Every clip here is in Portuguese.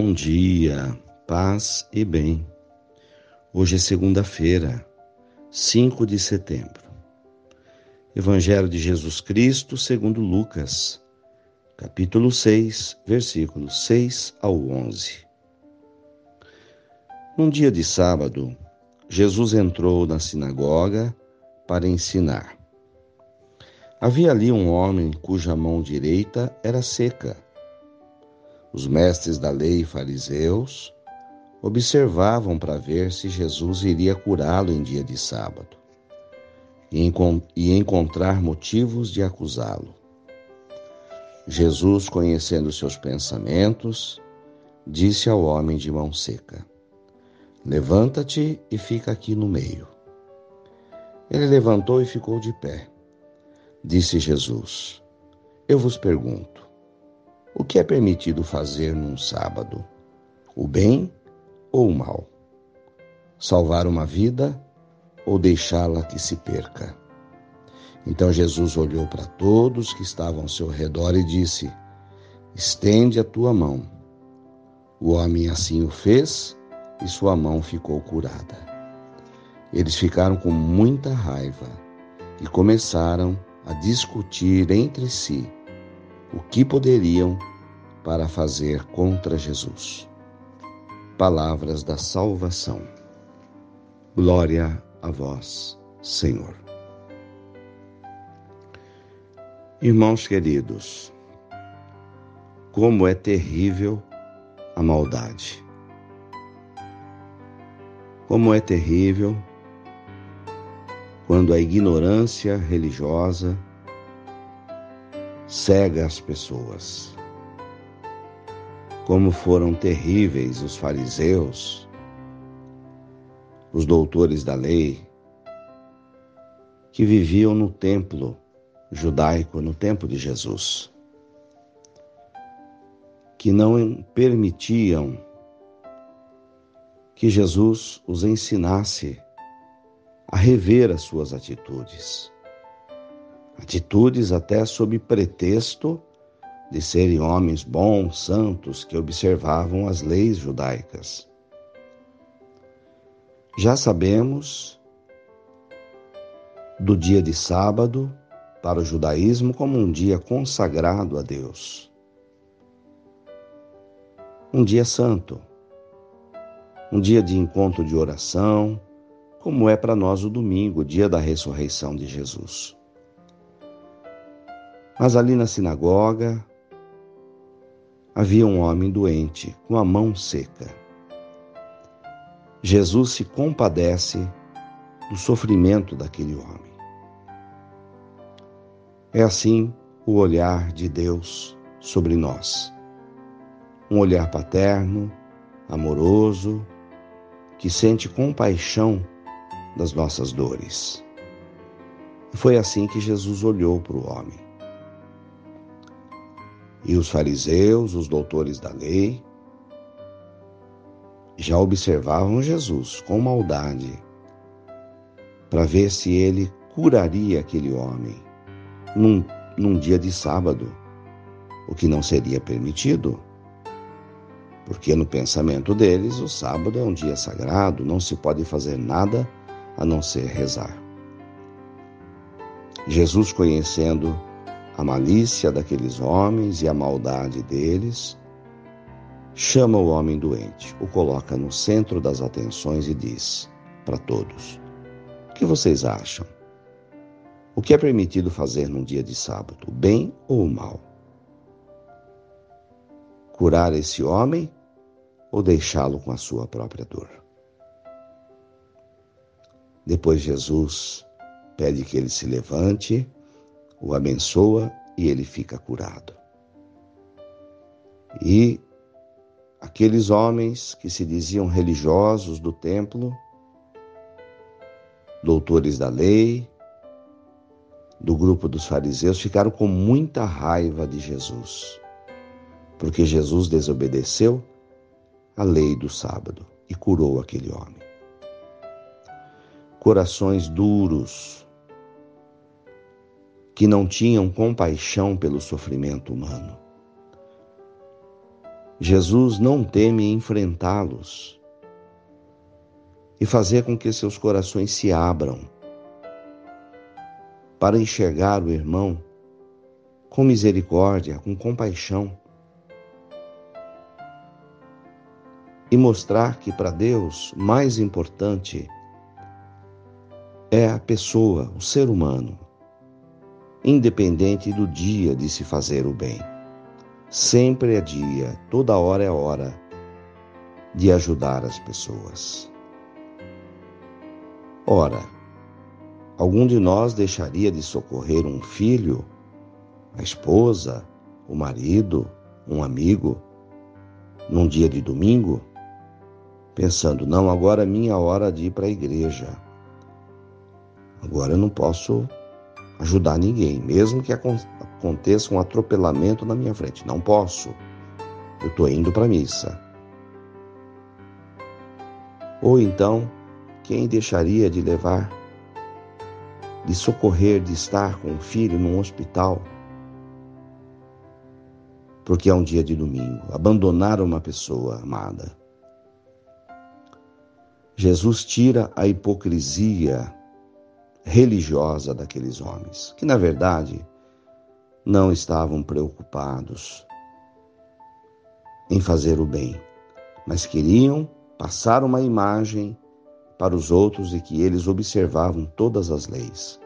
Bom dia, paz e bem. Hoje é segunda-feira, 5 de setembro. Evangelho de Jesus Cristo segundo Lucas, capítulo 6, versículos 6 ao 11. Num dia de sábado, Jesus entrou na sinagoga para ensinar. Havia ali um homem cuja mão direita era seca os mestres da lei e fariseus observavam para ver se Jesus iria curá-lo em dia de sábado e, encontrar motivos de acusá-lo. Jesus, conhecendo seus pensamentos, disse ao homem de mão seca: Levanta-te e fica aqui no meio. Ele levantou e ficou de pé. Disse Jesus: Eu vos pergunto, o que é permitido fazer num sábado? O bem ou o mal? Salvar uma vida ou deixá-la que se perca? Então Jesus olhou para todos que estavam ao seu redor e disse: Estende a tua mão. O homem assim o fez e sua mão ficou curada. Eles ficaram com muita raiva e começaram a discutir entre si o que poderiam para fazer contra Jesus. Palavras da salvação. Glória a vós, Senhor. Irmãos queridos, como é terrível a maldade. Como é terrível quando a ignorância religiosa cega as pessoas. Como foram terríveis os fariseus, os doutores da lei, que viviam no templo judaico, no tempo de Jesus, que não permitiam que Jesus os ensinasse a rever as suas atitudes atitudes até sob pretexto de serem homens bons, santos, que observavam as leis judaicas. Já sabemos do dia de sábado para o judaísmo como um dia consagrado a Deus. Um dia santo, um dia de encontro de oração, como é para nós o domingo, dia da ressurreição de Jesus. Mas ali na sinagoga havia um homem doente com a mão seca. Jesus se compadece do sofrimento daquele homem. É assim o olhar de Deus sobre nós. Um olhar paterno, amoroso, que sente compaixão das nossas dores. E foi assim que Jesus olhou para o homem. E os fariseus, os doutores da lei, já observavam Jesus com maldade para ver se ele curaria aquele homem num, num dia de sábado, o que não seria permitido. Porque no pensamento deles, o sábado é um dia sagrado, não se pode fazer nada a não ser rezar. Jesus, conhecendo a malícia daqueles homens e a maldade deles, chama o homem doente, o coloca no centro das atenções e diz para todos: O que vocês acham? O que é permitido fazer num dia de sábado, o bem ou o mal? Curar esse homem ou deixá-lo com a sua própria dor? Depois Jesus pede que ele se levante o abençoa e ele fica curado. E aqueles homens que se diziam religiosos do templo, doutores da lei, do grupo dos fariseus, ficaram com muita raiva de Jesus, porque Jesus desobedeceu a lei do sábado e curou aquele homem. Corações duros, que não tinham compaixão pelo sofrimento humano. Jesus não teme enfrentá-los e fazer com que seus corações se abram para enxergar o irmão com misericórdia, com compaixão e mostrar que para Deus mais importante é a pessoa, o ser humano, independente do dia de se fazer o bem. Sempre é dia, toda hora é hora de ajudar as pessoas. Ora, algum de nós deixaria de socorrer um filho, a esposa, o marido, um amigo, num dia de domingo? pensando: não, agora é minha hora de ir para a igreja. Agora eu não posso ajudar ninguém, mesmo que aconteça um atropelamento na minha frente. Não posso. Eu estou indo para a missa. Ou então, quem deixaria de levar, de socorrer, de estar com o filho num hospital? Porque é um dia de domingo. Abandonar uma pessoa amada. Jesus tira a hipocrisia religiosa daqueles homens, que na verdade não estavam preocupados em fazer o bem, mas queriam passar uma imagem para os outros e que eles observavam todas as leis.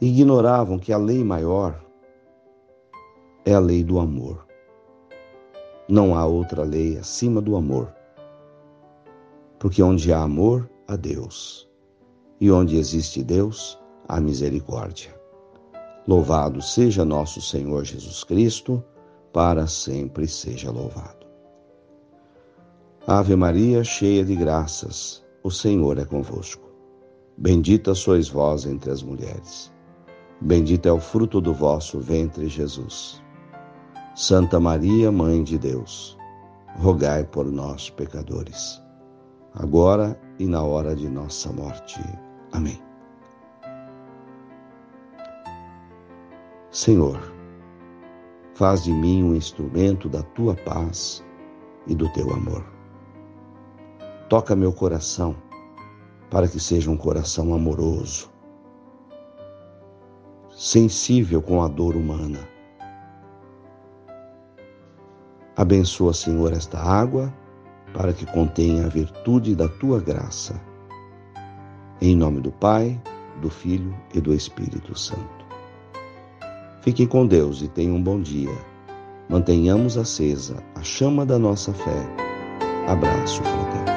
Ignoravam que a lei maior é a lei do amor. Não há outra lei acima do amor porque onde há amor, há Deus, e onde existe Deus, há misericórdia. Louvado seja nosso Senhor Jesus Cristo, para sempre seja louvado. Ave Maria, cheia de graças, o Senhor é convosco. Bendita sois vós entre as mulheres. Bendito é o fruto do vosso ventre, Jesus. Santa Maria, Mãe de Deus, rogai por nós, pecadores agora e na hora de nossa morte. Amém. Senhor, faz de mim um instrumento da tua paz e do teu amor. Toca meu coração para que seja um coração amoroso, sensível com a dor humana. Abençoa, Senhor, esta água para que contenha a virtude da tua graça. Em nome do Pai, do Filho e do Espírito Santo. Fiquem com Deus e tenham um bom dia. Mantenhamos acesa a chama da nossa fé. Abraço fraterno.